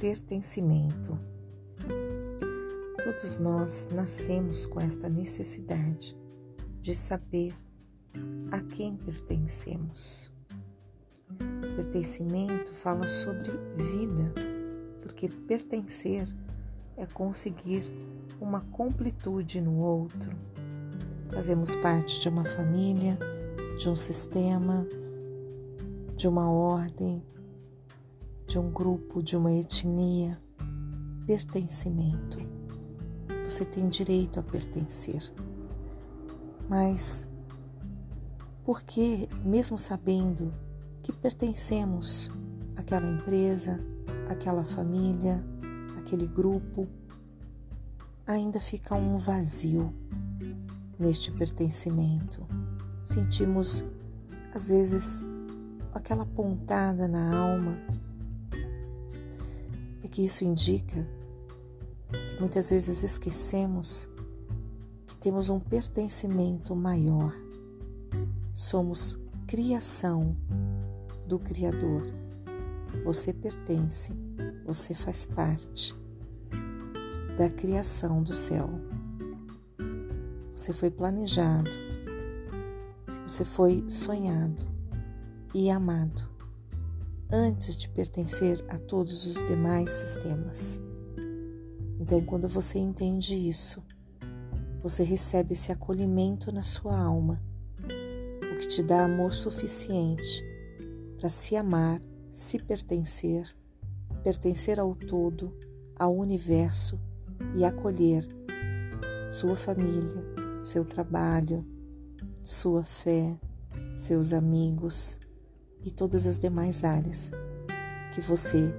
pertencimento. Todos nós nascemos com esta necessidade de saber a quem pertencemos. Pertencimento fala sobre vida, porque pertencer é conseguir uma completude no outro. Fazemos parte de uma família, de um sistema, de uma ordem, de um grupo, de uma etnia. Pertencimento. Você tem direito a pertencer. Mas por que, mesmo sabendo que pertencemos àquela empresa, àquela família, àquele grupo, ainda fica um vazio neste pertencimento. Sentimos, às vezes, aquela pontada na alma. Que isso indica que muitas vezes esquecemos que temos um pertencimento maior. Somos criação do Criador. Você pertence, você faz parte da criação do céu. Você foi planejado, você foi sonhado e amado antes de pertencer a todos os demais sistemas. Então, quando você entende isso, você recebe esse acolhimento na sua alma, o que te dá amor suficiente para se amar, se pertencer, pertencer ao todo, ao universo e acolher sua família, seu trabalho, sua fé, seus amigos e todas as demais áreas que você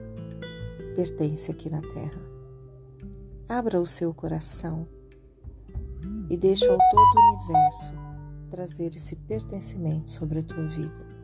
pertence aqui na Terra. Abra o seu coração e deixe o Autor do Universo trazer esse pertencimento sobre a tua vida.